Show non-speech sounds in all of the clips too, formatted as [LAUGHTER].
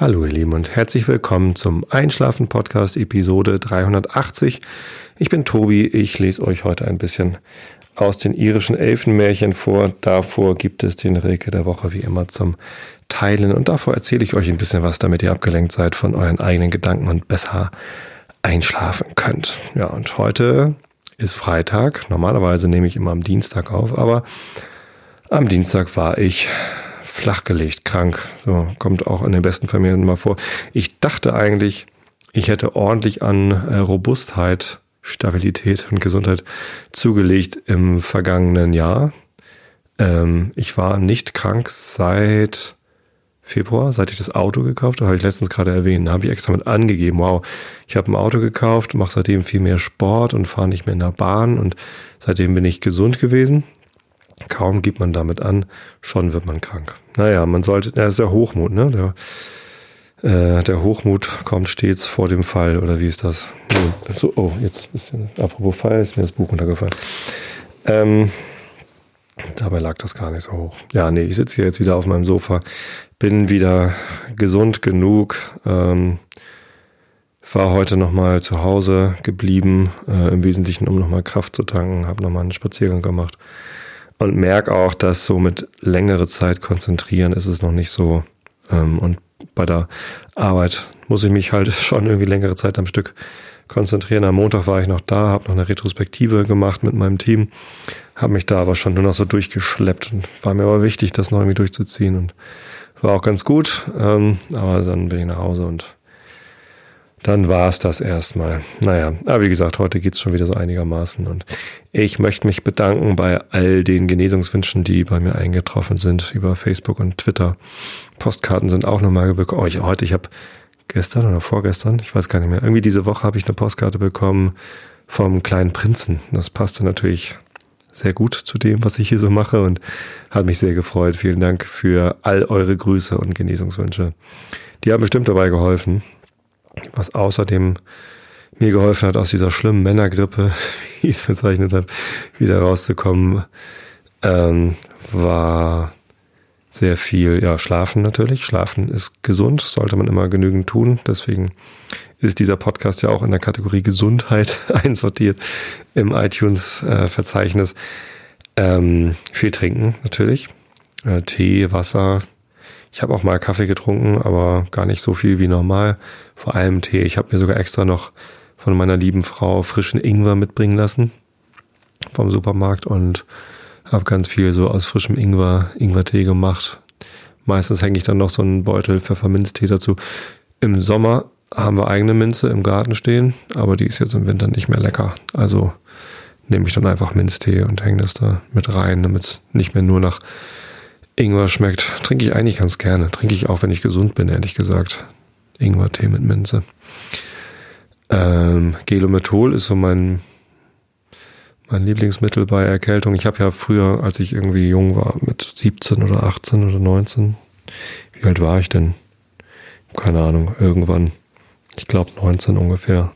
Hallo ihr Lieben und herzlich willkommen zum Einschlafen Podcast Episode 380. Ich bin Tobi, ich lese euch heute ein bisschen aus den irischen Elfenmärchen vor. Davor gibt es den Rilke der Woche wie immer zum Teilen und davor erzähle ich euch ein bisschen was, damit ihr abgelenkt seid von euren eigenen Gedanken und besser einschlafen könnt. Ja, und heute ist Freitag. Normalerweise nehme ich immer am Dienstag auf, aber am Dienstag war ich flachgelegt, krank. So kommt auch in den besten Familien mal vor. Ich dachte eigentlich, ich hätte ordentlich an äh, Robustheit, Stabilität und Gesundheit zugelegt im vergangenen Jahr. Ähm, ich war nicht krank seit Februar, seit ich das Auto gekauft habe, habe ich letztens gerade erwähnt, da habe ich extra mit angegeben, wow, ich habe ein Auto gekauft, mache seitdem viel mehr Sport und fahre nicht mehr in der Bahn und seitdem bin ich gesund gewesen. Kaum gibt man damit an, schon wird man krank. Naja, man sollte, das ist der Hochmut, ne? Der, äh, der Hochmut kommt stets vor dem Fall, oder wie ist das? So, oh, jetzt ein bisschen, apropos Fall, ist mir das Buch runtergefallen. Ähm, dabei lag das gar nicht so hoch. Ja, nee, ich sitze hier jetzt wieder auf meinem Sofa, bin wieder gesund genug, ähm, war heute nochmal zu Hause geblieben, äh, im Wesentlichen, um nochmal Kraft zu tanken, habe nochmal einen Spaziergang gemacht und merke auch, dass so mit längere Zeit konzentrieren ist es noch nicht so. Ähm, und bei der Arbeit muss ich mich halt [LAUGHS] schon irgendwie längere Zeit am Stück konzentrieren. Am Montag war ich noch da, habe noch eine Retrospektive gemacht mit meinem Team, habe mich da aber schon nur noch so durchgeschleppt und war mir aber wichtig, das noch irgendwie durchzuziehen und war auch ganz gut. Ähm, aber dann bin ich nach Hause und dann war es das erstmal. Naja, aber wie gesagt, heute geht's schon wieder so einigermaßen. Und ich möchte mich bedanken bei all den Genesungswünschen, die bei mir eingetroffen sind über Facebook und Twitter. Postkarten sind auch nochmal bekommen. Oh, ich, heute, ich habe gestern oder vorgestern, ich weiß gar nicht mehr, irgendwie diese Woche habe ich eine Postkarte bekommen vom kleinen Prinzen. Das passte natürlich sehr gut zu dem, was ich hier so mache und hat mich sehr gefreut. Vielen Dank für all eure Grüße und Genesungswünsche. Die haben bestimmt dabei geholfen was außerdem mir geholfen hat, aus dieser schlimmen Männergrippe, [LAUGHS] wie ich es bezeichnet habe, wieder rauszukommen, ähm, war sehr viel, ja, Schlafen natürlich. Schlafen ist gesund, sollte man immer genügend tun. Deswegen ist dieser Podcast ja auch in der Kategorie Gesundheit [LAUGHS] einsortiert im iTunes-Verzeichnis. Ähm, viel trinken natürlich. Äh, Tee, Wasser, ich habe auch mal Kaffee getrunken, aber gar nicht so viel wie normal. Vor allem Tee. Ich habe mir sogar extra noch von meiner lieben Frau frischen Ingwer mitbringen lassen vom Supermarkt und habe ganz viel so aus frischem Ingwer, Ingwertee gemacht. Meistens hänge ich dann noch so einen Beutel Pfefferminztee dazu. Im Sommer haben wir eigene Minze im Garten stehen, aber die ist jetzt im Winter nicht mehr lecker. Also nehme ich dann einfach Minztee und hänge das da mit rein, damit es nicht mehr nur nach Ingwer schmeckt. Trinke ich eigentlich ganz gerne. Trinke ich auch, wenn ich gesund bin, ehrlich gesagt. Ingwer-Tee mit Minze. Ähm, Gelomethol ist so mein, mein Lieblingsmittel bei Erkältung. Ich habe ja früher, als ich irgendwie jung war, mit 17 oder 18 oder 19, wie alt war ich denn? Keine Ahnung, irgendwann. Ich glaube 19 ungefähr.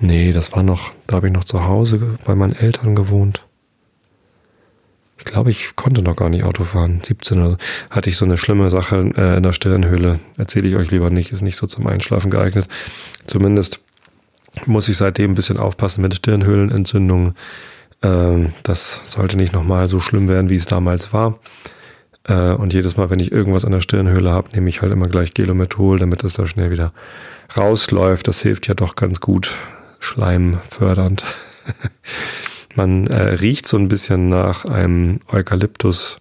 Nee, das war noch, da habe ich noch zu Hause bei meinen Eltern gewohnt. Ich glaube, ich konnte noch gar nicht Auto fahren. 17 oder so. hatte ich so eine schlimme Sache äh, in der Stirnhöhle. Erzähle ich euch lieber nicht, ist nicht so zum Einschlafen geeignet. Zumindest muss ich seitdem ein bisschen aufpassen mit Stirnhöhlenentzündungen. Ähm, das sollte nicht nochmal so schlimm werden, wie es damals war. Äh, und jedes Mal, wenn ich irgendwas an der Stirnhöhle habe, nehme ich halt immer gleich Gelomethol, damit es da schnell wieder rausläuft. Das hilft ja doch ganz gut. Schleimfördernd. [LAUGHS] Man äh, riecht so ein bisschen nach einem Eukalyptus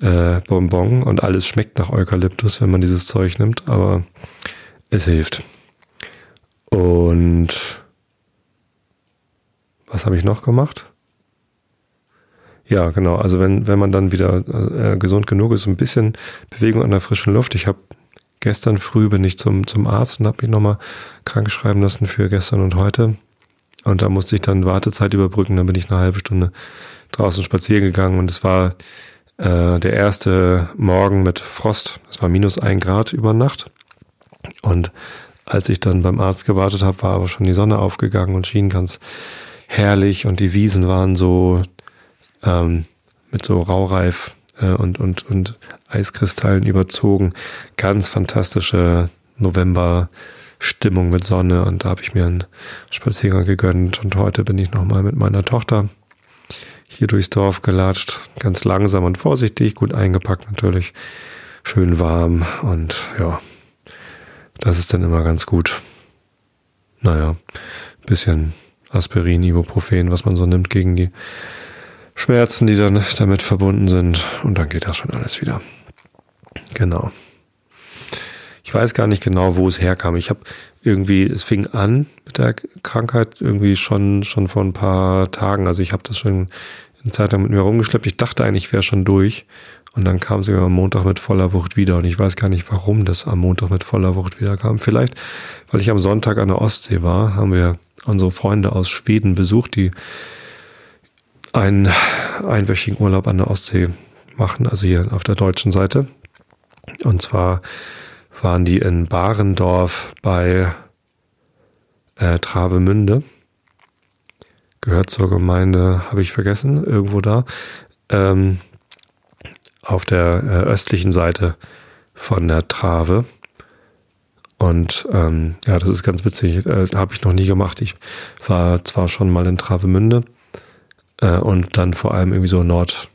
äh, und alles schmeckt nach Eukalyptus, wenn man dieses Zeug nimmt, aber es hilft. Und was habe ich noch gemacht? Ja, genau. Also wenn, wenn man dann wieder äh, gesund genug ist, ein bisschen Bewegung an der frischen Luft. Ich habe gestern früh bin ich zum, zum Arzt und habe mich nochmal krank schreiben lassen für gestern und heute. Und da musste ich dann Wartezeit überbrücken. Dann bin ich eine halbe Stunde draußen spazieren gegangen und es war äh, der erste Morgen mit Frost. Es war minus ein Grad über Nacht. Und als ich dann beim Arzt gewartet habe, war aber schon die Sonne aufgegangen und schien ganz herrlich und die Wiesen waren so ähm, mit so Raureif äh, und, und, und Eiskristallen überzogen. Ganz fantastische November-Stimmung mit Sonne und da habe ich mir einen Spaziergang gegönnt und heute bin ich nochmal mit meiner Tochter hier durchs Dorf gelatscht. Ganz langsam und vorsichtig, gut eingepackt natürlich. Schön warm und ja, das ist dann immer ganz gut. Naja, bisschen Aspirin, Ibuprofen, was man so nimmt gegen die Schmerzen, die dann damit verbunden sind. Und dann geht das schon alles wieder. Genau. Weiß gar nicht genau, wo es herkam. Ich habe irgendwie, es fing an mit der Krankheit irgendwie schon, schon vor ein paar Tagen. Also ich habe das schon eine Zeit lang mit mir rumgeschleppt. Ich dachte eigentlich, ich wäre schon durch. Und dann kam sie am Montag mit voller Wucht wieder. Und ich weiß gar nicht, warum das am Montag mit voller Wucht wieder kam. Vielleicht, weil ich am Sonntag an der Ostsee war, haben wir unsere Freunde aus Schweden besucht, die einen einwöchigen Urlaub an der Ostsee machen, also hier auf der deutschen Seite. Und zwar waren die in Barendorf bei äh, Travemünde. Gehört zur Gemeinde, habe ich vergessen, irgendwo da. Ähm, auf der äh, östlichen Seite von der Trave. Und ähm, ja, das ist ganz witzig. Äh, habe ich noch nie gemacht. Ich war zwar schon mal in Travemünde äh, und dann vor allem irgendwie so nord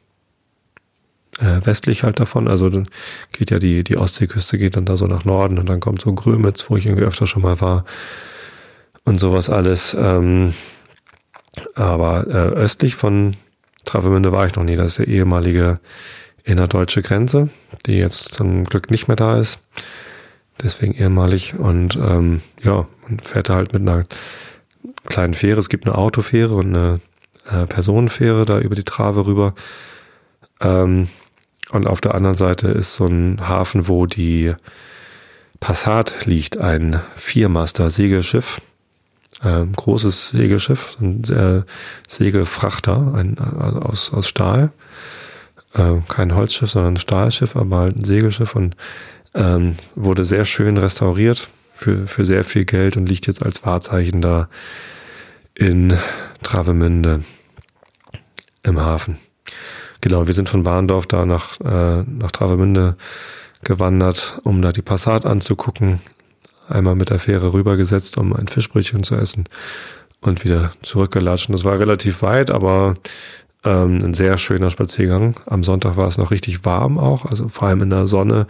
äh, westlich halt davon. Also dann geht ja die, die Ostseeküste geht dann da so nach Norden und dann kommt so Grömitz, wo ich irgendwie öfter schon mal war und sowas alles. Ähm, aber äh, östlich von Travemünde war ich noch nie. Das ist der ehemalige innerdeutsche Grenze, die jetzt zum Glück nicht mehr da ist. Deswegen ehemalig. Und ähm, ja, man fährt da halt mit einer kleinen Fähre. Es gibt eine Autofähre und eine äh, Personenfähre da über die Trave rüber. Ähm, und auf der anderen Seite ist so ein Hafen, wo die Passat liegt, ein Viermaster-Segelschiff. Ähm, großes Segelschiff, ein äh, Segelfrachter ein, also aus, aus Stahl. Äh, kein Holzschiff, sondern ein Stahlschiff, aber halt ein Segelschiff und ähm, wurde sehr schön restauriert für, für sehr viel Geld und liegt jetzt als Wahrzeichen da in Travemünde im Hafen. Genau, wir sind von Warndorf da nach, äh, nach Travemünde gewandert, um da die Passat anzugucken. Einmal mit der Fähre rübergesetzt, um ein Fischbrötchen zu essen und wieder zurückgelatscht. Das war relativ weit, aber ähm, ein sehr schöner Spaziergang. Am Sonntag war es noch richtig warm auch, also vor allem in der Sonne,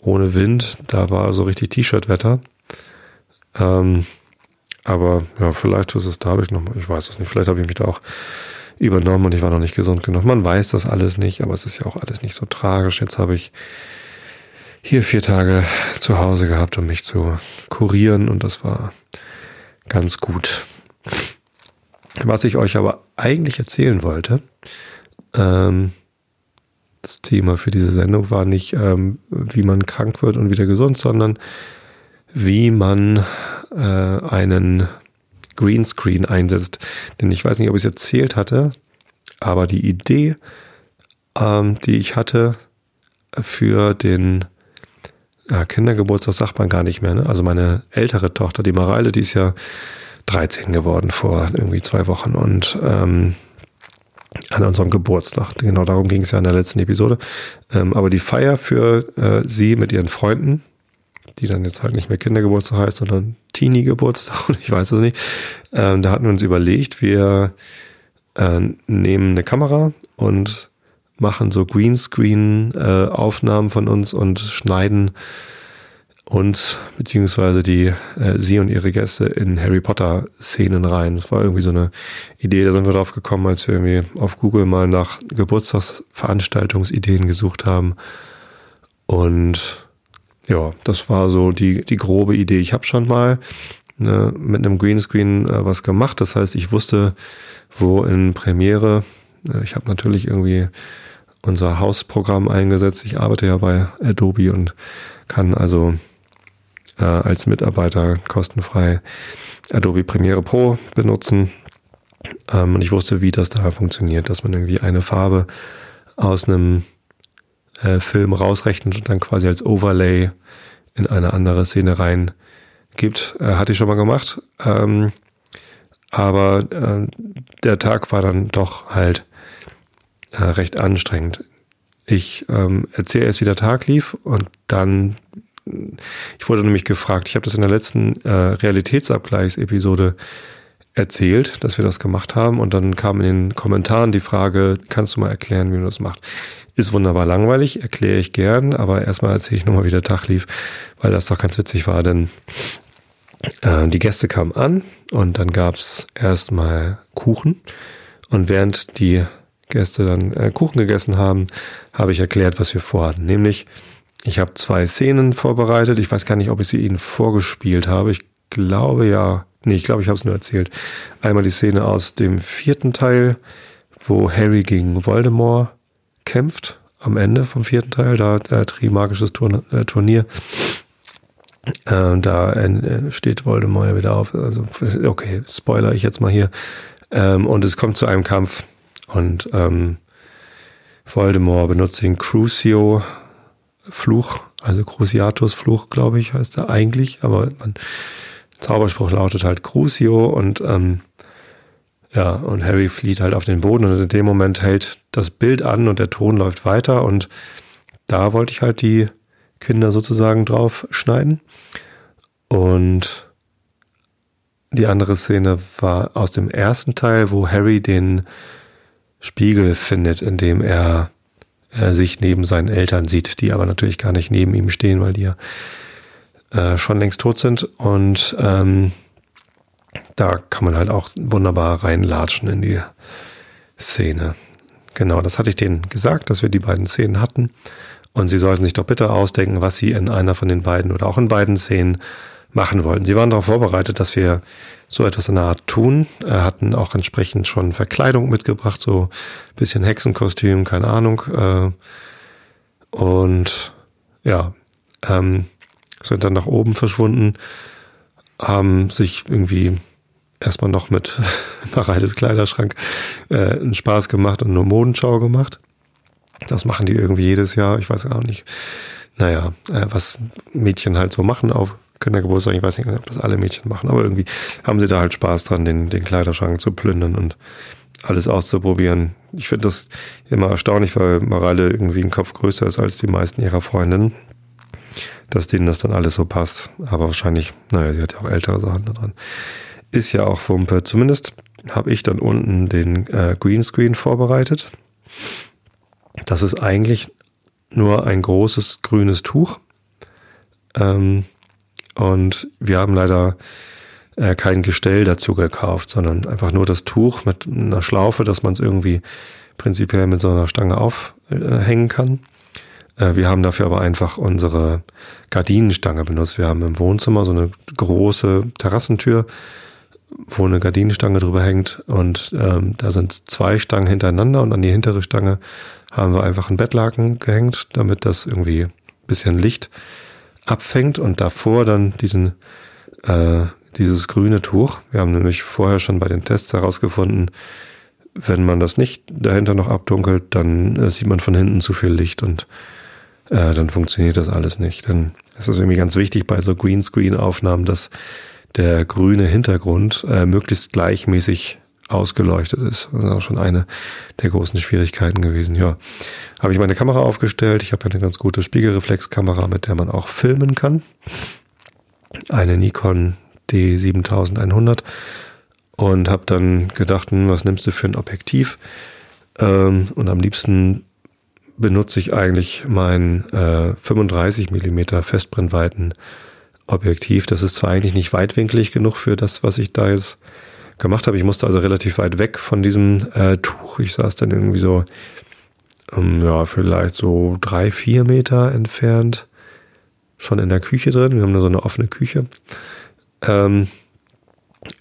ohne Wind. Da war so richtig T-Shirt-Wetter. Ähm, aber ja, vielleicht ist es dadurch nochmal, ich weiß es nicht, vielleicht habe ich mich da auch übernommen und ich war noch nicht gesund genug. Man weiß das alles nicht, aber es ist ja auch alles nicht so tragisch. Jetzt habe ich hier vier Tage zu Hause gehabt, um mich zu kurieren und das war ganz gut. Was ich euch aber eigentlich erzählen wollte, ähm, das Thema für diese Sendung war nicht, ähm, wie man krank wird und wieder gesund, sondern wie man äh, einen Greenscreen einsetzt. Denn ich weiß nicht, ob ich es erzählt hatte, aber die Idee, ähm, die ich hatte für den ja, Kindergeburtstag, sagt man gar nicht mehr. Ne? Also meine ältere Tochter, die Mareile, die ist ja 13 geworden vor irgendwie zwei Wochen und ähm, an unserem Geburtstag. Genau darum ging es ja in der letzten Episode. Ähm, aber die Feier für äh, sie mit ihren Freunden, die dann jetzt halt nicht mehr Kindergeburtstag heißt, sondern Teenie-Geburtstag, ich weiß es nicht. Ähm, da hatten wir uns überlegt, wir äh, nehmen eine Kamera und machen so Greenscreen-Aufnahmen äh, von uns und schneiden uns beziehungsweise die äh, sie und ihre Gäste in Harry Potter Szenen rein. Das war irgendwie so eine Idee, da sind wir drauf gekommen, als wir irgendwie auf Google mal nach Geburtstagsveranstaltungsideen gesucht haben. Und ja, das war so die die grobe Idee. Ich habe schon mal ne, mit einem Greenscreen äh, was gemacht. Das heißt, ich wusste, wo in Premiere. Äh, ich habe natürlich irgendwie unser Hausprogramm eingesetzt. Ich arbeite ja bei Adobe und kann also äh, als Mitarbeiter kostenfrei Adobe Premiere Pro benutzen. Ähm, und ich wusste, wie das da funktioniert, dass man irgendwie eine Farbe aus einem äh, Film rausrechnet und dann quasi als Overlay in eine andere Szene rein gibt. Äh, hatte ich schon mal gemacht. Ähm, aber äh, der Tag war dann doch halt äh, recht anstrengend ich ähm, erzähle erst, wie der Tag lief und dann, ich wurde nämlich gefragt, ich habe das in der letzten äh, Realitätsabgleichsepisode erzählt, dass wir das gemacht haben und dann kam in den Kommentaren die Frage, kannst du mal erklären, wie man das macht? Ist wunderbar langweilig, erkläre ich gern, aber erstmal erzähle ich nochmal, wie der Tag lief, weil das doch ganz witzig war, denn äh, die Gäste kamen an und dann gab's erstmal Kuchen und während die Gäste dann äh, Kuchen gegessen haben, habe ich erklärt, was wir vorhatten. Nämlich, ich habe zwei Szenen vorbereitet. Ich weiß gar nicht, ob ich sie Ihnen vorgespielt habe. Ich glaube ja. Nee, ich glaube, ich habe es nur erzählt. Einmal die Szene aus dem vierten Teil, wo Harry gegen Voldemort kämpft. Am Ende vom vierten Teil, da äh, Trimagisches Turn äh, Turnier. Äh, da äh, steht Voldemort ja wieder auf. Also, okay, spoiler ich jetzt mal hier. Ähm, und es kommt zu einem Kampf und ähm, Voldemort benutzt den Crucio Fluch, also Cruciatus Fluch, glaube ich, heißt er eigentlich, aber man, Zauberspruch lautet halt Crucio und ähm, ja, und Harry flieht halt auf den Boden und in dem Moment hält das Bild an und der Ton läuft weiter und da wollte ich halt die Kinder sozusagen drauf schneiden. Und die andere Szene war aus dem ersten Teil, wo Harry den Spiegel findet, in dem er, er sich neben seinen Eltern sieht, die aber natürlich gar nicht neben ihm stehen, weil die ja äh, schon längst tot sind. Und ähm, da kann man halt auch wunderbar reinlatschen in die Szene. Genau, das hatte ich denen gesagt, dass wir die beiden Szenen hatten. Und sie sollten sich doch bitte ausdenken, was sie in einer von den beiden oder auch in beiden Szenen machen wollten. Sie waren darauf vorbereitet, dass wir so etwas in der Art tun, äh, hatten auch entsprechend schon Verkleidung mitgebracht, so bisschen Hexenkostüm, keine Ahnung. Äh, und ja, ähm, sind dann nach oben verschwunden, haben sich irgendwie erstmal noch mit [LAUGHS] Mareides Kleiderschrank äh, einen Spaß gemacht und eine Modenschau gemacht. Das machen die irgendwie jedes Jahr, ich weiß auch nicht. Naja, äh, was Mädchen halt so machen auf Kindergeburtstag. Ich weiß nicht, ob das alle Mädchen machen, aber irgendwie haben sie da halt Spaß dran, den, den Kleiderschrank zu plündern und alles auszuprobieren. Ich finde das immer erstaunlich, weil Mareile irgendwie ein Kopf größer ist als die meisten ihrer Freundinnen, dass denen das dann alles so passt. Aber wahrscheinlich, naja, sie hat ja auch ältere Sachen da dran. Ist ja auch Wumpe. Zumindest habe ich dann unten den äh, Greenscreen vorbereitet. Das ist eigentlich nur ein großes grünes Tuch. Ähm, und wir haben leider äh, kein Gestell dazu gekauft, sondern einfach nur das Tuch mit einer Schlaufe, dass man es irgendwie prinzipiell mit so einer Stange aufhängen kann. Äh, wir haben dafür aber einfach unsere Gardinenstange benutzt. Wir haben im Wohnzimmer so eine große Terrassentür, wo eine Gardinenstange drüber hängt und ähm, da sind zwei Stangen hintereinander und an die hintere Stange haben wir einfach einen Bettlaken gehängt, damit das irgendwie bisschen Licht abfängt und davor dann diesen, äh, dieses grüne Tuch. Wir haben nämlich vorher schon bei den Tests herausgefunden, wenn man das nicht dahinter noch abdunkelt, dann äh, sieht man von hinten zu viel Licht und äh, dann funktioniert das alles nicht. Denn es ist irgendwie ganz wichtig bei so Greenscreen-Aufnahmen, dass der grüne Hintergrund äh, möglichst gleichmäßig ausgeleuchtet ist. Das ist auch schon eine der großen Schwierigkeiten gewesen. Ja, habe ich meine Kamera aufgestellt. Ich habe eine ganz gute Spiegelreflexkamera, mit der man auch filmen kann. Eine Nikon D7100 und habe dann gedacht, hm, was nimmst du für ein Objektiv? Ähm, und am liebsten benutze ich eigentlich mein äh, 35 Millimeter Festbrennweiten Objektiv. Das ist zwar eigentlich nicht weitwinklig genug für das, was ich da jetzt gemacht habe. Ich musste also relativ weit weg von diesem äh, Tuch. Ich saß dann irgendwie so, ähm, ja, vielleicht so drei, vier Meter entfernt, schon in der Küche drin. Wir haben da so eine offene Küche. Ähm,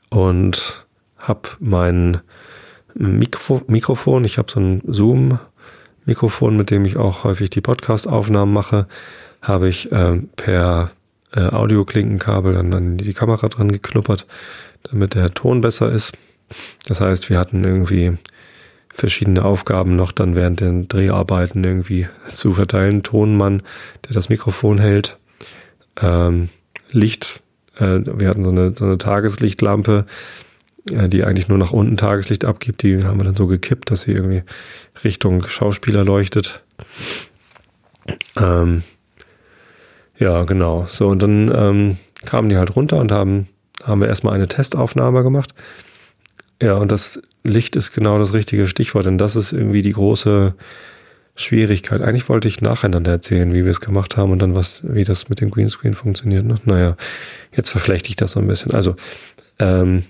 und habe mein Mikro Mikrofon, ich habe so ein Zoom-Mikrofon, mit dem ich auch häufig die Podcast-Aufnahmen mache, habe ich äh, per äh, Audioklinkenkabel dann an die Kamera dran geknuppert damit der Ton besser ist. Das heißt, wir hatten irgendwie verschiedene Aufgaben noch dann während den Dreharbeiten irgendwie [LAUGHS] zu verteilen. Tonmann, der das Mikrofon hält, ähm, Licht, äh, wir hatten so eine, so eine Tageslichtlampe, äh, die eigentlich nur nach unten Tageslicht abgibt. Die haben wir dann so gekippt, dass sie irgendwie Richtung Schauspieler leuchtet. Ähm, ja, genau. So, und dann ähm, kamen die halt runter und haben, haben wir erstmal eine Testaufnahme gemacht. Ja, und das Licht ist genau das richtige Stichwort, denn das ist irgendwie die große Schwierigkeit. Eigentlich wollte ich nacheinander erzählen, wie wir es gemacht haben und dann was, wie das mit dem Greenscreen funktioniert. Ne? Naja, jetzt verflechte ich das so ein bisschen. Also, ähm,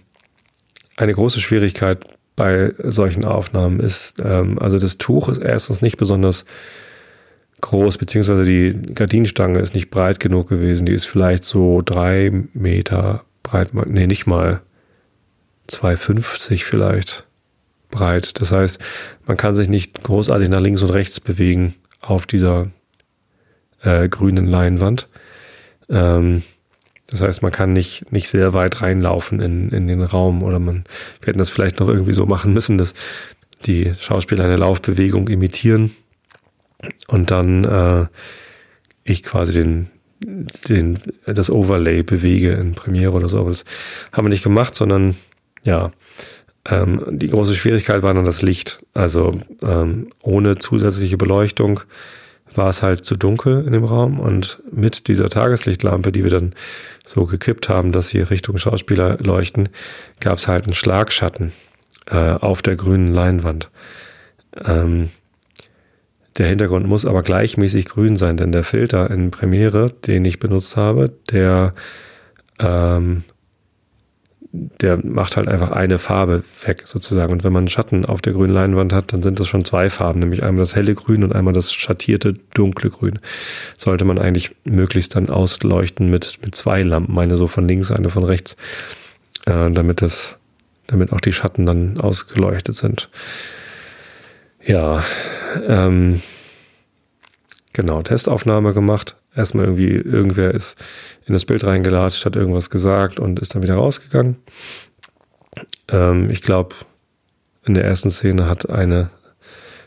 eine große Schwierigkeit bei solchen Aufnahmen ist, ähm, also das Tuch ist erstens nicht besonders groß, beziehungsweise die Gardinenstange ist nicht breit genug gewesen. Die ist vielleicht so drei Meter breit, nee, nicht mal 2,50 vielleicht breit. Das heißt, man kann sich nicht großartig nach links und rechts bewegen auf dieser äh, grünen Leinwand. Ähm, das heißt, man kann nicht, nicht sehr weit reinlaufen in, in den Raum oder man, wir hätten das vielleicht noch irgendwie so machen müssen, dass die Schauspieler eine Laufbewegung imitieren und dann äh, ich quasi den, den, das Overlay bewege in Premiere oder so. Aber das haben wir nicht gemacht, sondern ja, ähm, die große Schwierigkeit war dann das Licht. Also ähm, ohne zusätzliche Beleuchtung war es halt zu dunkel in dem Raum und mit dieser Tageslichtlampe, die wir dann so gekippt haben, dass sie Richtung Schauspieler leuchten, gab es halt einen Schlagschatten äh, auf der grünen Leinwand. Ähm, der Hintergrund muss aber gleichmäßig grün sein, denn der Filter in Premiere, den ich benutzt habe, der, ähm, der macht halt einfach eine Farbe weg sozusagen. Und wenn man Schatten auf der grünen Leinwand hat, dann sind das schon zwei Farben, nämlich einmal das helle Grün und einmal das schattierte dunkle Grün. Sollte man eigentlich möglichst dann ausleuchten mit, mit zwei Lampen, eine so von links, eine von rechts, äh, damit das, damit auch die Schatten dann ausgeleuchtet sind. Ja, ähm, genau, Testaufnahme gemacht. Erstmal irgendwie, irgendwer ist in das Bild reingelatscht, hat irgendwas gesagt und ist dann wieder rausgegangen. Ähm, ich glaube, in der ersten Szene hat eine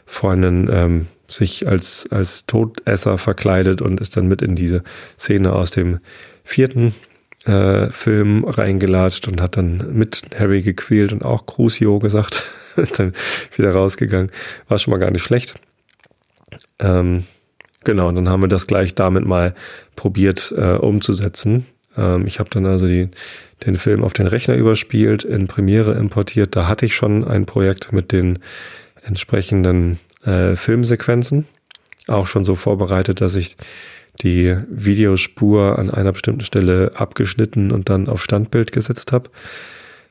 Freundin ähm, sich als, als Todesser verkleidet und ist dann mit in diese Szene aus dem vierten äh, Film reingelatscht und hat dann mit Harry gequält und auch Crucio gesagt. [LAUGHS] [LAUGHS] ist dann wieder rausgegangen. War schon mal gar nicht schlecht. Ähm, genau, und dann haben wir das gleich damit mal probiert äh, umzusetzen. Ähm, ich habe dann also die, den Film auf den Rechner überspielt, in Premiere importiert. Da hatte ich schon ein Projekt mit den entsprechenden äh, Filmsequenzen. Auch schon so vorbereitet, dass ich die Videospur an einer bestimmten Stelle abgeschnitten und dann auf Standbild gesetzt habe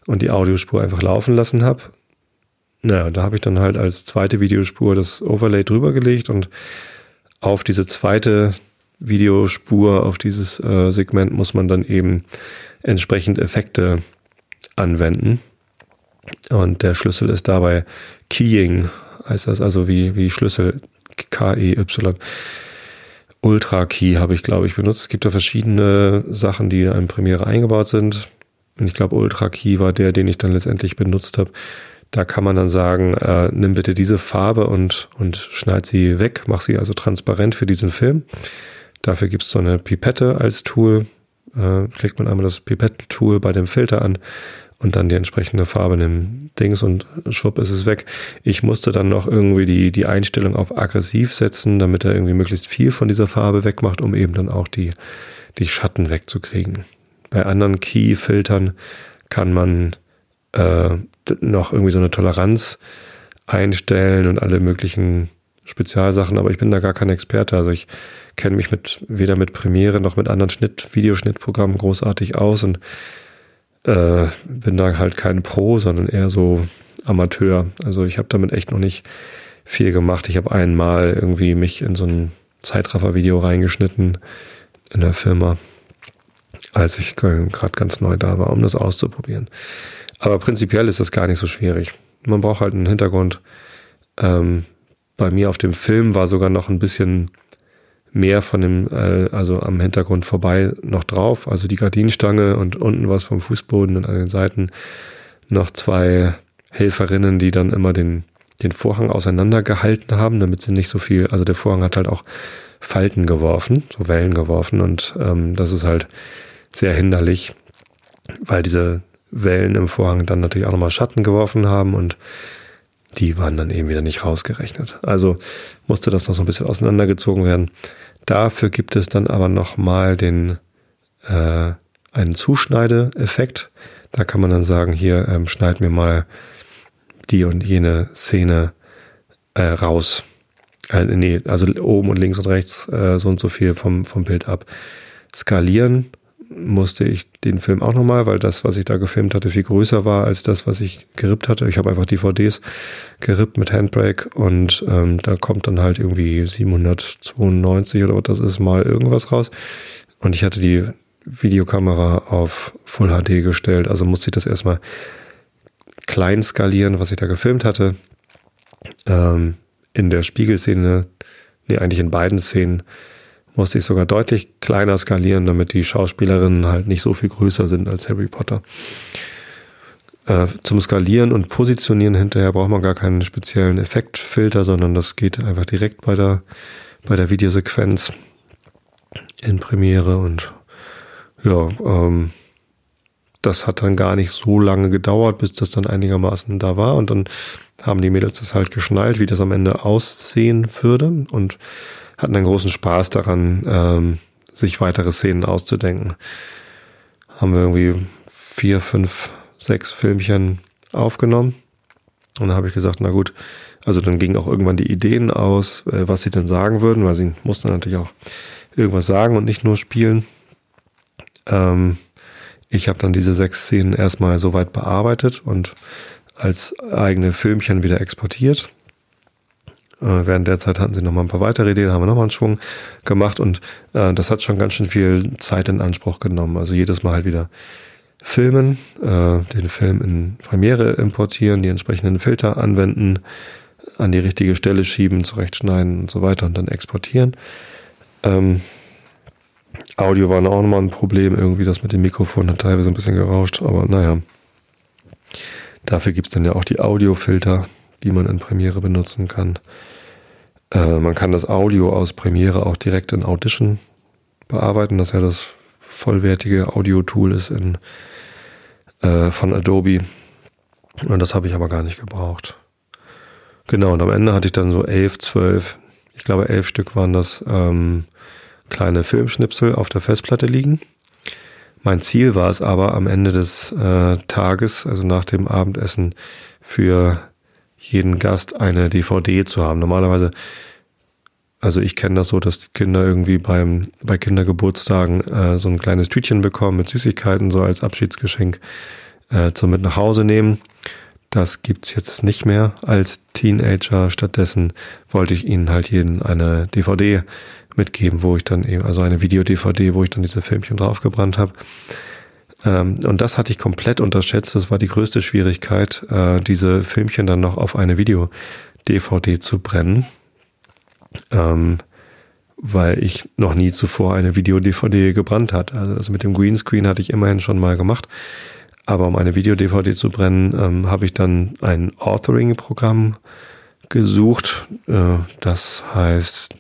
und die Audiospur einfach laufen lassen habe. Naja, da habe ich dann halt als zweite Videospur das Overlay drüber gelegt und auf diese zweite Videospur, auf dieses äh, Segment muss man dann eben entsprechend Effekte anwenden. Und der Schlüssel ist dabei Keying, heißt das also wie, wie Schlüssel K-E-Y. Ultra Key habe ich, glaube ich, benutzt. Es gibt da verschiedene Sachen, die in Premiere eingebaut sind. Und ich glaube, Ultra Key war der, den ich dann letztendlich benutzt habe. Da kann man dann sagen, äh, nimm bitte diese Farbe und, und schneid sie weg, mach sie also transparent für diesen Film. Dafür gibt's so eine Pipette als Tool. Äh, schlägt man einmal das Pipettentool bei dem Filter an und dann die entsprechende Farbe dem Dings und schwupp ist es weg. Ich musste dann noch irgendwie die, die Einstellung auf aggressiv setzen, damit er irgendwie möglichst viel von dieser Farbe wegmacht, um eben dann auch die, die Schatten wegzukriegen. Bei anderen Key-Filtern kann man äh, noch irgendwie so eine Toleranz einstellen und alle möglichen Spezialsachen, aber ich bin da gar kein Experte. Also ich kenne mich mit weder mit Premiere noch mit anderen Schnitt, Videoschnittprogrammen großartig aus und äh, bin da halt kein Pro, sondern eher so Amateur. Also ich habe damit echt noch nicht viel gemacht. Ich habe einmal irgendwie mich in so ein Zeitraffer-Video reingeschnitten in der Firma, als ich gerade ganz neu da war, um das auszuprobieren. Aber prinzipiell ist das gar nicht so schwierig. Man braucht halt einen Hintergrund. Ähm, bei mir auf dem Film war sogar noch ein bisschen mehr von dem, äh, also am Hintergrund vorbei noch drauf. Also die Gardinenstange und unten was vom Fußboden und an den Seiten noch zwei Helferinnen, die dann immer den, den Vorhang auseinandergehalten haben, damit sie nicht so viel, also der Vorhang hat halt auch Falten geworfen, so Wellen geworfen und ähm, das ist halt sehr hinderlich, weil diese Wellen im Vorhang dann natürlich auch nochmal Schatten geworfen haben und die waren dann eben wieder nicht rausgerechnet. Also musste das noch so ein bisschen auseinandergezogen werden. Dafür gibt es dann aber nochmal den äh, einen Zuschneideeffekt. Da kann man dann sagen, hier ähm, schneid mir mal die und jene Szene äh, raus. Äh, nee, also oben und links und rechts äh, so und so viel vom, vom Bild ab. Skalieren musste ich den Film auch nochmal, weil das, was ich da gefilmt hatte, viel größer war als das, was ich gerippt hatte. Ich habe einfach DVDs gerippt mit Handbrake und ähm, da kommt dann halt irgendwie 792 oder was das ist mal irgendwas raus. Und ich hatte die Videokamera auf Full HD gestellt, also musste ich das erstmal klein skalieren, was ich da gefilmt hatte. Ähm, in der Spiegelszene, nee, eigentlich in beiden Szenen, musste ich sogar deutlich kleiner skalieren, damit die Schauspielerinnen halt nicht so viel größer sind als Harry Potter. Äh, zum Skalieren und Positionieren hinterher braucht man gar keinen speziellen Effektfilter, sondern das geht einfach direkt bei der, bei der Videosequenz in Premiere und ja, ähm, das hat dann gar nicht so lange gedauert, bis das dann einigermaßen da war. Und dann haben die Mädels das halt geschnallt, wie das am Ende aussehen würde und hatten einen großen Spaß daran, ähm, sich weitere Szenen auszudenken. Haben wir irgendwie vier, fünf, sechs Filmchen aufgenommen. Und dann habe ich gesagt, na gut, also dann gingen auch irgendwann die Ideen aus, äh, was sie denn sagen würden, weil sie mussten natürlich auch irgendwas sagen und nicht nur spielen. Ähm, ich habe dann diese sechs Szenen erstmal soweit bearbeitet und als eigene Filmchen wieder exportiert. Äh, während der Zeit hatten sie noch mal ein paar weitere Ideen, haben wir noch mal einen Schwung gemacht und äh, das hat schon ganz schön viel Zeit in Anspruch genommen. Also jedes Mal halt wieder filmen, äh, den Film in Premiere importieren, die entsprechenden Filter anwenden, an die richtige Stelle schieben, zurechtschneiden und so weiter und dann exportieren. Ähm, Audio war auch nochmal ein Problem, irgendwie das mit dem Mikrofon hat teilweise ein bisschen gerauscht, aber naja. Dafür gibt's dann ja auch die Audiofilter, die man in Premiere benutzen kann. Äh, man kann das Audio aus Premiere auch direkt in Audition bearbeiten, das ja das vollwertige Audio-Tool ist in, äh, von Adobe. Und das habe ich aber gar nicht gebraucht. Genau, und am Ende hatte ich dann so elf, zwölf, ich glaube elf Stück waren das, ähm, kleine Filmschnipsel auf der Festplatte liegen. Mein Ziel war es aber am Ende des äh, Tages, also nach dem Abendessen, für jeden Gast eine DVD zu haben. Normalerweise, also ich kenne das so, dass Kinder irgendwie beim bei Kindergeburtstagen äh, so ein kleines Tütchen bekommen mit Süßigkeiten so als Abschiedsgeschenk äh, zum mit nach Hause nehmen. Das gibt's jetzt nicht mehr als Teenager. Stattdessen wollte ich ihnen halt jeden eine DVD mitgeben, wo ich dann eben, also eine Video-DVD, wo ich dann diese Filmchen draufgebrannt habe. Ähm, und das hatte ich komplett unterschätzt. Das war die größte Schwierigkeit, äh, diese Filmchen dann noch auf eine Video-DVD zu brennen. Ähm, weil ich noch nie zuvor eine Video-DVD gebrannt hat. Also das mit dem Greenscreen hatte ich immerhin schon mal gemacht. Aber um eine Video-DVD zu brennen, ähm, habe ich dann ein Authoring-Programm gesucht. Äh, das heißt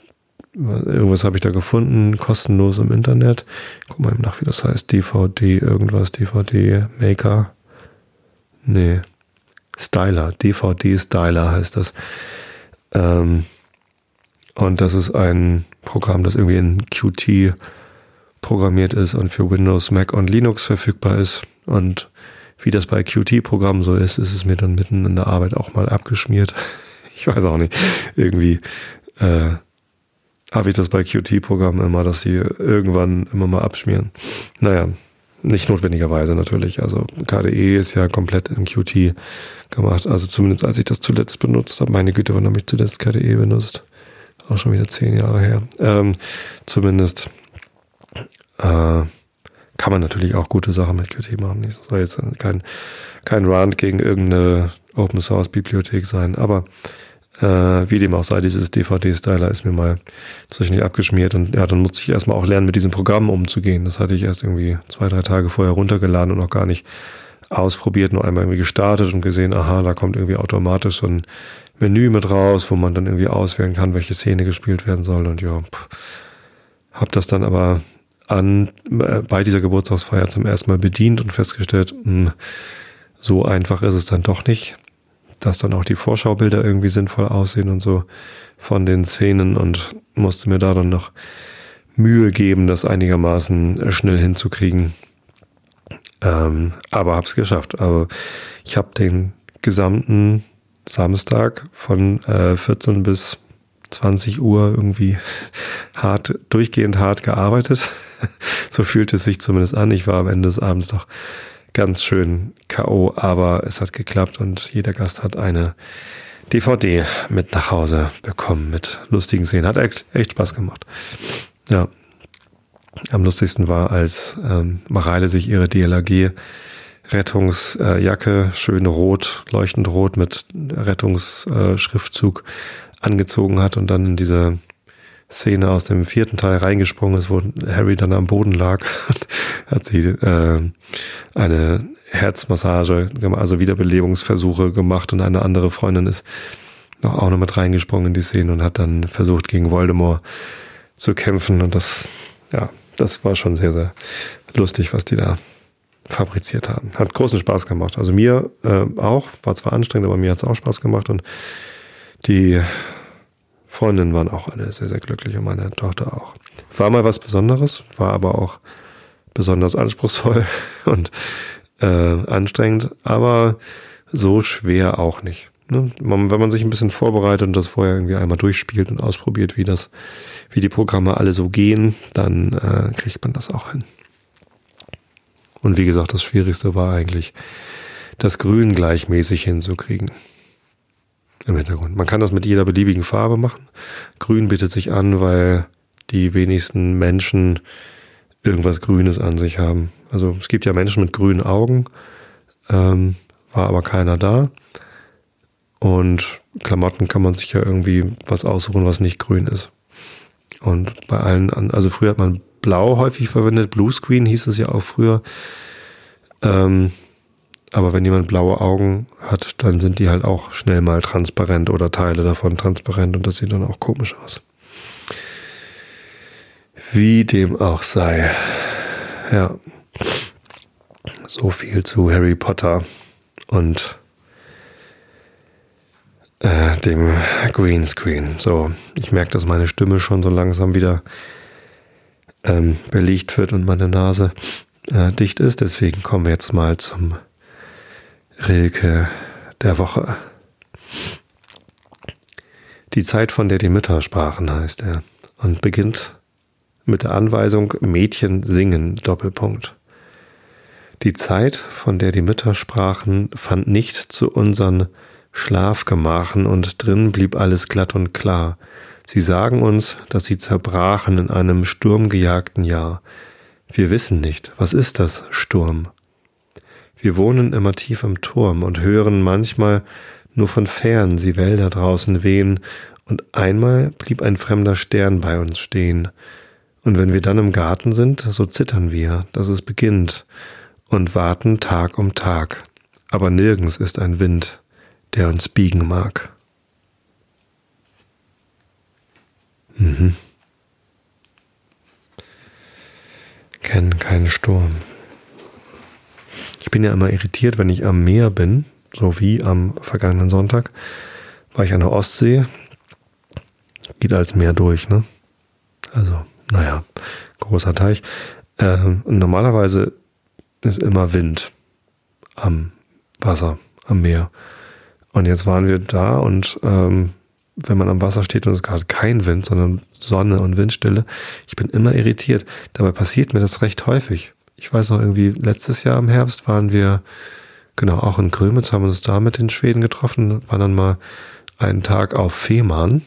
Irgendwas habe ich da gefunden, kostenlos im Internet. Guck mal nach, wie das heißt. DVD, irgendwas, DVD Maker. Nee. Styler, DVD Styler heißt das. Ähm, und das ist ein Programm, das irgendwie in Qt programmiert ist und für Windows, Mac und Linux verfügbar ist. Und wie das bei Qt-Programmen so ist, ist es mir dann mitten in der Arbeit auch mal abgeschmiert. [LAUGHS] ich weiß auch nicht. Irgendwie äh, habe ich das bei Qt-Programmen immer, dass sie irgendwann immer mal abschmieren. Naja, nicht notwendigerweise natürlich. Also KDE ist ja komplett in Qt gemacht. Also zumindest als ich das zuletzt benutzt habe. Meine Güte, wann habe ich zuletzt KDE benutzt? Auch schon wieder zehn Jahre her. Ähm, zumindest äh, kann man natürlich auch gute Sachen mit Qt machen. Das soll jetzt kein, kein Rand gegen irgendeine Open Source Bibliothek sein. Aber äh, wie dem auch sei, dieses DVD-Styler ist mir mal zwischendurch abgeschmiert und ja, dann musste ich erstmal auch lernen, mit diesem Programm umzugehen. Das hatte ich erst irgendwie zwei, drei Tage vorher runtergeladen und noch gar nicht ausprobiert, nur einmal irgendwie gestartet und gesehen, aha, da kommt irgendwie automatisch so ein Menü mit raus, wo man dann irgendwie auswählen kann, welche Szene gespielt werden soll und ja, pff, hab das dann aber an, äh, bei dieser Geburtstagsfeier zum ersten Mal bedient und festgestellt, mh, hm, so einfach ist es dann doch nicht, dass dann auch die Vorschaubilder irgendwie sinnvoll aussehen und so von den Szenen und musste mir da dann noch Mühe geben, das einigermaßen schnell hinzukriegen. Ähm, aber hab's geschafft. Aber ich habe den gesamten Samstag von äh, 14 bis 20 Uhr irgendwie [LAUGHS] hart, durchgehend hart gearbeitet. [LAUGHS] so fühlt es sich zumindest an. Ich war am Ende des Abends doch ganz schön K.O., aber es hat geklappt und jeder Gast hat eine DVD mit nach Hause bekommen mit lustigen Szenen. Hat echt, echt Spaß gemacht. Ja. Am lustigsten war, als ähm, Mareile sich ihre DLAG Rettungsjacke, schön rot, leuchtend rot mit Rettungsschriftzug angezogen hat und dann in diese Szene aus dem vierten Teil reingesprungen ist, wo Harry dann am Boden lag, [LAUGHS] hat sie äh, eine Herzmassage, also Wiederbelebungsversuche gemacht und eine andere Freundin ist noch auch noch mit reingesprungen in die Szene und hat dann versucht gegen Voldemort zu kämpfen und das, ja, das war schon sehr, sehr lustig, was die da fabriziert haben. Hat großen Spaß gemacht. Also mir äh, auch, war zwar anstrengend, aber mir hat es auch Spaß gemacht und die Freundinnen waren auch alle sehr, sehr glücklich und meine Tochter auch. War mal was Besonderes, war aber auch besonders anspruchsvoll [LAUGHS] und äh, anstrengend, aber so schwer auch nicht. Ne? Man, wenn man sich ein bisschen vorbereitet und das vorher irgendwie einmal durchspielt und ausprobiert, wie das, wie die Programme alle so gehen, dann äh, kriegt man das auch hin. Und wie gesagt, das Schwierigste war eigentlich, das Grün gleichmäßig hinzukriegen. Im Hintergrund. Man kann das mit jeder beliebigen Farbe machen. Grün bietet sich an, weil die wenigsten Menschen irgendwas Grünes an sich haben. Also es gibt ja Menschen mit grünen Augen, ähm, war aber keiner da. Und Klamotten kann man sich ja irgendwie was aussuchen, was nicht grün ist. Und bei allen, also früher hat man blau häufig verwendet, Bluescreen hieß es ja auch früher. Ähm, aber wenn jemand blaue Augen hat, dann sind die halt auch schnell mal transparent oder Teile davon transparent und das sieht dann auch komisch aus. Wie dem auch sei. Ja. So viel zu Harry Potter und äh, dem Greenscreen. So, ich merke, dass meine Stimme schon so langsam wieder ähm, belegt wird und meine Nase äh, dicht ist. Deswegen kommen wir jetzt mal zum Rilke der Woche. Die Zeit, von der die Mütter sprachen, heißt er, und beginnt mit der Anweisung Mädchen singen Doppelpunkt. Die Zeit, von der die Mütter sprachen, fand nicht zu unseren Schlafgemachen und drin blieb alles glatt und klar. Sie sagen uns, dass sie zerbrachen in einem sturmgejagten Jahr. Wir wissen nicht, was ist das Sturm? Wir wohnen immer tief im Turm und hören manchmal nur von fern sie Wälder draußen wehen, und einmal blieb ein fremder Stern bei uns stehen. Und wenn wir dann im Garten sind, so zittern wir, dass es beginnt, und warten Tag um Tag. Aber nirgends ist ein Wind, der uns biegen mag. Mhm. Kennen keinen Sturm. Ich bin ja immer irritiert, wenn ich am Meer bin, so wie am vergangenen Sonntag, war ich an der Ostsee. Geht als Meer durch, ne? Also, naja, großer Teich. Äh, normalerweise ist immer Wind am Wasser, am Meer. Und jetzt waren wir da und ähm, wenn man am Wasser steht und es ist gerade kein Wind, sondern Sonne und Windstille, ich bin immer irritiert. Dabei passiert mir das recht häufig. Ich weiß noch irgendwie, letztes Jahr im Herbst waren wir, genau, auch in Grömitz, haben uns da mit den Schweden getroffen, waren dann mal einen Tag auf Fehmarn,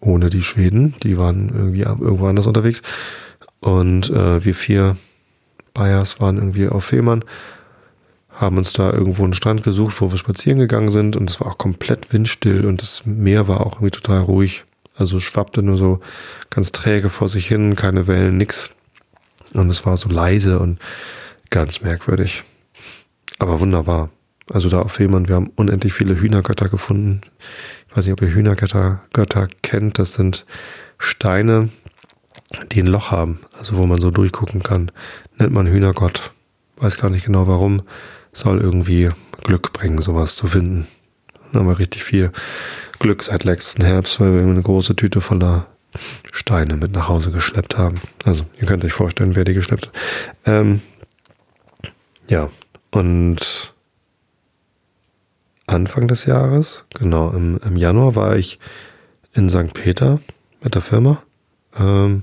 ohne die Schweden, die waren irgendwie irgendwo anders unterwegs. Und äh, wir vier Bayers waren irgendwie auf Fehmarn haben uns da irgendwo einen Strand gesucht, wo wir spazieren gegangen sind und es war auch komplett windstill und das Meer war auch irgendwie total ruhig. Also schwappte nur so ganz träge vor sich hin, keine Wellen, nix. Und es war so leise und ganz merkwürdig. Aber wunderbar. Also da auf Fehmarn, wir haben unendlich viele Hühnergötter gefunden. Ich weiß nicht, ob ihr Hühnergötter Götter kennt. Das sind Steine, die ein Loch haben, also wo man so durchgucken kann, nennt man Hühnergott. Weiß gar nicht genau warum. Soll irgendwie Glück bringen, sowas zu finden. Dann haben wir richtig viel Glück seit letzten Herbst, weil wir eine große Tüte voller Steine mit nach Hause geschleppt haben. Also, ihr könnt euch vorstellen, wer die geschleppt hat. Ähm, ja, und Anfang des Jahres, genau, im, im Januar war ich in St. Peter mit der Firma ähm,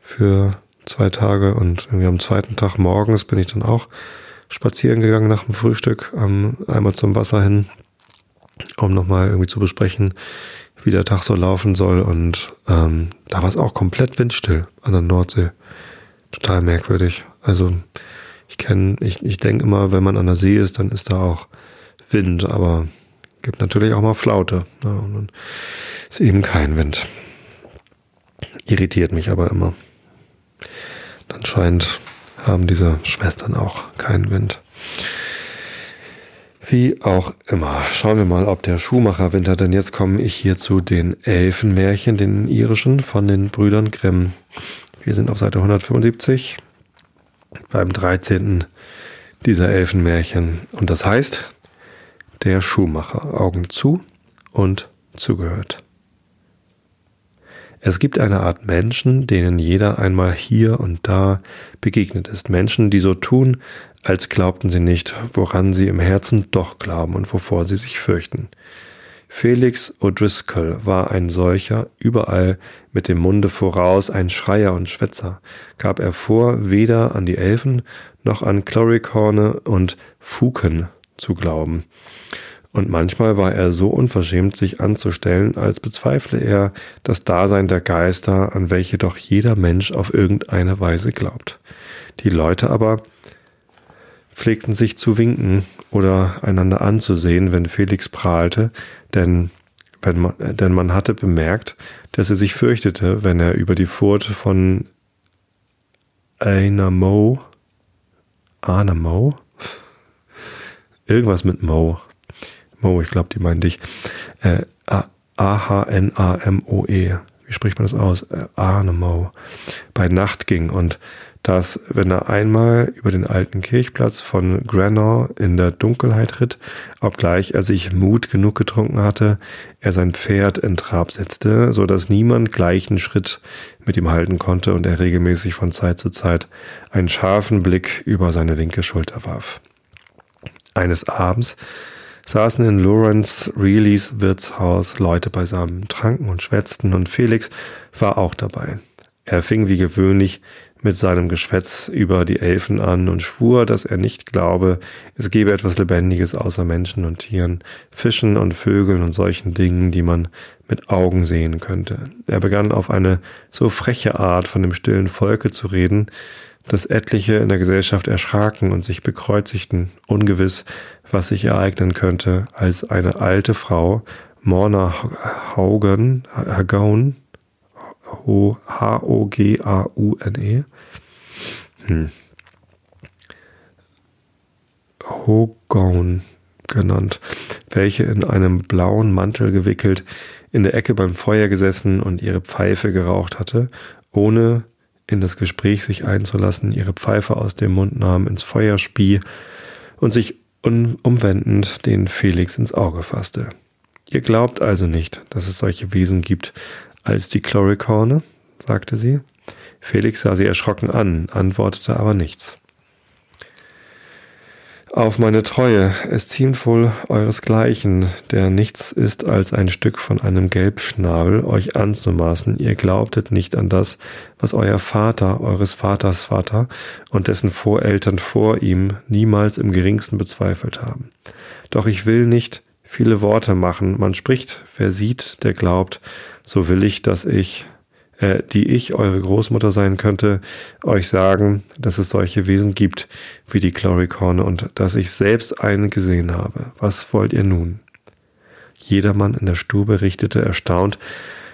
für zwei Tage und irgendwie am zweiten Tag morgens bin ich dann auch spazieren gegangen nach dem Frühstück, ähm, einmal zum Wasser hin, um nochmal irgendwie zu besprechen, wie der Tag so laufen soll. Und ähm, da war es auch komplett windstill an der Nordsee. Total merkwürdig. Also ich kenne, ich, ich denke immer, wenn man an der See ist, dann ist da auch Wind, aber gibt natürlich auch mal Flaute. Ja, und dann ist eben kein Wind. Irritiert mich aber immer. Anscheinend haben diese Schwestern auch keinen Wind. Wie auch immer. Schauen wir mal, ob der Schuhmacherwinter, denn jetzt komme ich hier zu den Elfenmärchen, den irischen von den Brüdern Grimm. Wir sind auf Seite 175 beim 13. dieser Elfenmärchen. Und das heißt, der Schuhmacher. Augen zu und zugehört. Es gibt eine Art Menschen, denen jeder einmal hier und da begegnet ist. Menschen, die so tun, als glaubten sie nicht, woran sie im Herzen doch glauben und wovor sie sich fürchten. Felix O'Driscoll war ein solcher, überall mit dem Munde voraus, ein Schreier und Schwätzer, gab er vor, weder an die Elfen noch an Chloricorne und Fuken zu glauben. Und manchmal war er so unverschämt, sich anzustellen, als bezweifle er das Dasein der Geister, an welche doch jeder Mensch auf irgendeine Weise glaubt. Die Leute aber pflegten sich zu winken oder einander anzusehen, wenn Felix prahlte, denn, wenn man, denn man hatte bemerkt, dass er sich fürchtete, wenn er über die Furt von Ainamo, Anamo, irgendwas mit Mo, Mo, ich glaube, die meinen dich. Äh, A-H-N-A-M-O-E. Wie spricht man das aus? Äh, Arnemo. Bei Nacht ging und dass, wenn er einmal über den alten Kirchplatz von Granor in der Dunkelheit ritt, obgleich er sich Mut genug getrunken hatte, er sein Pferd in Trab setzte, so dass niemand gleichen Schritt mit ihm halten konnte und er regelmäßig von Zeit zu Zeit einen scharfen Blick über seine linke Schulter warf. Eines Abends saßen in Lawrence Reillys Wirtshaus Leute beisammen, tranken und schwätzten und Felix war auch dabei. Er fing wie gewöhnlich mit seinem Geschwätz über die Elfen an und schwur, dass er nicht glaube, es gebe etwas Lebendiges außer Menschen und Tieren, Fischen und Vögeln und solchen Dingen, die man mit Augen sehen könnte. Er begann auf eine so freche Art von dem stillen Volke zu reden, dass etliche in der Gesellschaft erschraken und sich bekreuzigten, ungewiss, was sich ereignen könnte, als eine alte Frau, Morna Haugen, Hagaun, H-O-G-A-U-N-E, hm. Genannt, welche in einem blauen Mantel gewickelt in der Ecke beim Feuer gesessen und ihre Pfeife geraucht hatte, ohne in das Gespräch sich einzulassen, ihre Pfeife aus dem Mund nahm, ins Feuer spie und sich umwendend den Felix ins Auge fasste. Ihr glaubt also nicht, dass es solche Wesen gibt als die Chloricorne? sagte sie. Felix sah sie erschrocken an, antwortete aber nichts. Auf meine Treue, es ziemt wohl euresgleichen, der nichts ist als ein Stück von einem Gelbschnabel, euch anzumaßen, ihr glaubtet nicht an das, was euer Vater, eures Vaters Vater und dessen Voreltern vor ihm niemals im geringsten bezweifelt haben. Doch ich will nicht viele Worte machen, man spricht, wer sieht, der glaubt, so will ich, dass ich äh, die ich, eure Großmutter sein könnte, euch sagen, dass es solche Wesen gibt wie die Chloricorne und dass ich selbst einen gesehen habe. Was wollt ihr nun? Jedermann in der Stube richtete erstaunt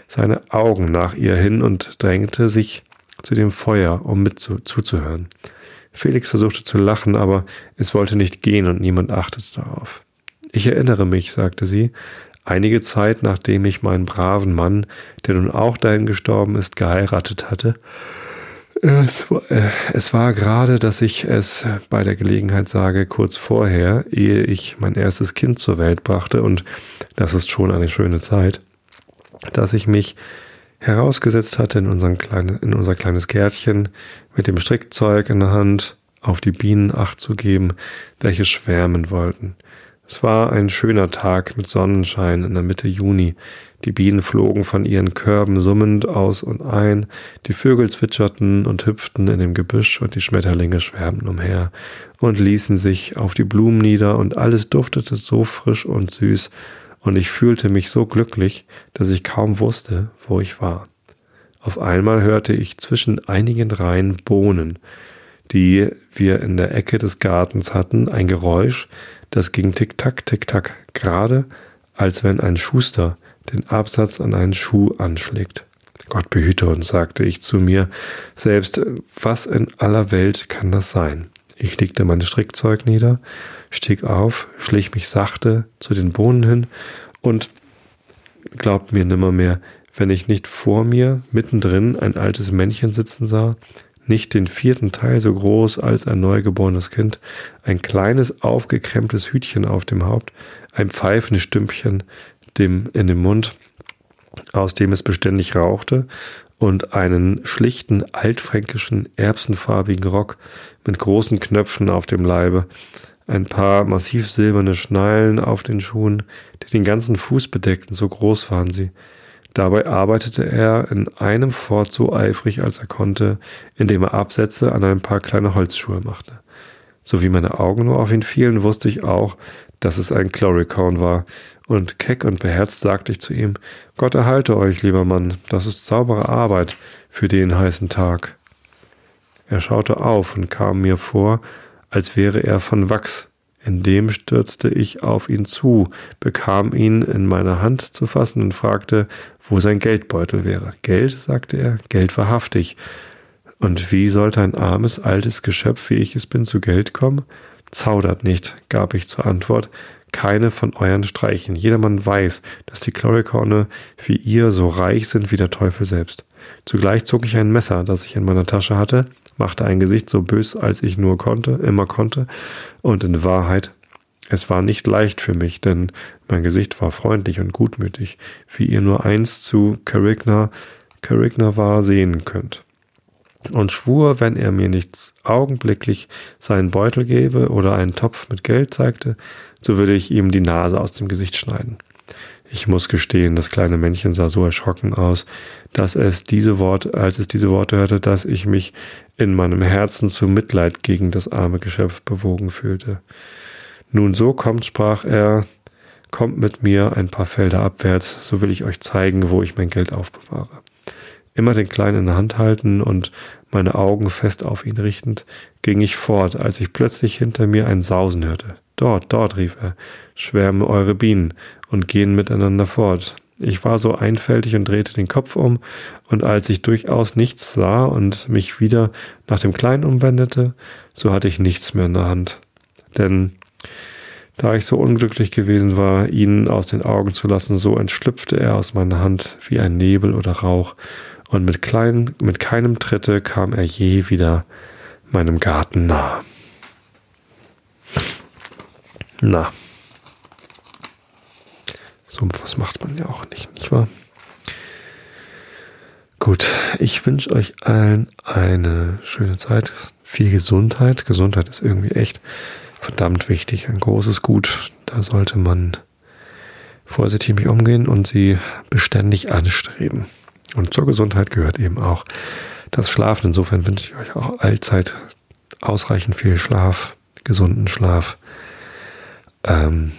seine Augen nach ihr hin und drängte sich zu dem Feuer, um mit zu, zuzuhören. Felix versuchte zu lachen, aber es wollte nicht gehen und niemand achtete darauf. Ich erinnere mich, sagte sie, einige Zeit nachdem ich meinen braven Mann, der nun auch dahin gestorben ist, geheiratet hatte. Es, äh, es war gerade, dass ich es bei der Gelegenheit sage, kurz vorher, ehe ich mein erstes Kind zur Welt brachte, und das ist schon eine schöne Zeit, dass ich mich herausgesetzt hatte in, unseren kleine, in unser kleines Gärtchen mit dem Strickzeug in der Hand, auf die Bienen acht zu geben, welche schwärmen wollten. Es war ein schöner Tag mit Sonnenschein in der Mitte Juni. Die Bienen flogen von ihren Körben summend aus und ein, die Vögel zwitscherten und hüpften in dem Gebüsch und die Schmetterlinge schwärmten umher und ließen sich auf die Blumen nieder und alles duftete so frisch und süß und ich fühlte mich so glücklich, dass ich kaum wusste, wo ich war. Auf einmal hörte ich zwischen einigen Reihen Bohnen, die wir in der Ecke des Gartens hatten, ein Geräusch, das ging tick-tack, tick-tack, gerade als wenn ein Schuster den Absatz an einen Schuh anschlägt. Gott behüte uns, sagte ich zu mir selbst, was in aller Welt kann das sein? Ich legte mein Strickzeug nieder, stieg auf, schlich mich sachte zu den Bohnen hin und glaubt mir nimmermehr, wenn ich nicht vor mir mittendrin ein altes Männchen sitzen sah, nicht den vierten Teil so groß als ein neugeborenes Kind, ein kleines aufgekremptes Hütchen auf dem Haupt, ein pfeifendes Stümpchen dem, in dem Mund, aus dem es beständig rauchte, und einen schlichten altfränkischen erbsenfarbigen Rock mit großen Knöpfen auf dem Leibe, ein paar massiv silberne Schnallen auf den Schuhen, die den ganzen Fuß bedeckten, so groß waren sie, Dabei arbeitete er in einem fort so eifrig, als er konnte, indem er Absätze an ein paar kleine Holzschuhe machte. So wie meine Augen nur auf ihn fielen, wusste ich auch, dass es ein Chloricon war, und keck und beherzt sagte ich zu ihm, Gott erhalte euch, lieber Mann, das ist saubere Arbeit für den heißen Tag. Er schaute auf und kam mir vor, als wäre er von Wachs, in dem stürzte ich auf ihn zu, bekam ihn in meine Hand zu fassen und fragte, wo sein Geldbeutel wäre. Geld, sagte er, Geld wahrhaftig. Und wie sollte ein armes, altes Geschöpf, wie ich es bin, zu Geld kommen? Zaudert nicht, gab ich zur Antwort, keine von euren Streichen. Jedermann weiß, dass die Chlorikorne wie ihr so reich sind wie der Teufel selbst. Zugleich zog ich ein Messer, das ich in meiner Tasche hatte, machte ein Gesicht so bös, als ich nur konnte, immer konnte, und in Wahrheit, es war nicht leicht für mich, denn mein Gesicht war freundlich und gutmütig, wie ihr nur eins zu Carigna, Carigna war, sehen könnt. Und schwur, wenn er mir nichts augenblicklich seinen Beutel gebe oder einen Topf mit Geld zeigte, so würde ich ihm die Nase aus dem Gesicht schneiden. Ich muss gestehen, das kleine Männchen sah so erschrocken aus, dass es diese Worte, als es diese Worte hörte, dass ich mich in meinem Herzen zu Mitleid gegen das arme Geschöpf bewogen fühlte. Nun so kommt, sprach er, kommt mit mir ein paar Felder abwärts, so will ich euch zeigen, wo ich mein Geld aufbewahre. Immer den Kleinen in der Hand halten und meine Augen fest auf ihn richtend, ging ich fort, als ich plötzlich hinter mir ein Sausen hörte. Dort, dort, rief er, schwärme eure Bienen und gehen miteinander fort. Ich war so einfältig und drehte den Kopf um, und als ich durchaus nichts sah und mich wieder nach dem Kleinen umwendete, so hatte ich nichts mehr in der Hand. Denn da ich so unglücklich gewesen war, ihn aus den Augen zu lassen, so entschlüpfte er aus meiner Hand wie ein Nebel oder Rauch, und mit, klein, mit keinem Tritte kam er je wieder meinem Garten nah. Na. So was macht man ja auch nicht, nicht wahr? Gut, ich wünsche euch allen eine schöne Zeit, viel Gesundheit. Gesundheit ist irgendwie echt verdammt wichtig, ein großes Gut. Da sollte man vorsichtig mit umgehen und sie beständig anstreben. Und zur Gesundheit gehört eben auch das Schlafen. Insofern wünsche ich euch auch allzeit ausreichend viel Schlaf, gesunden Schlaf. Ähm,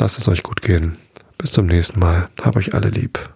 lasst es euch gut gehen. Bis zum nächsten Mal. Hab euch alle lieb.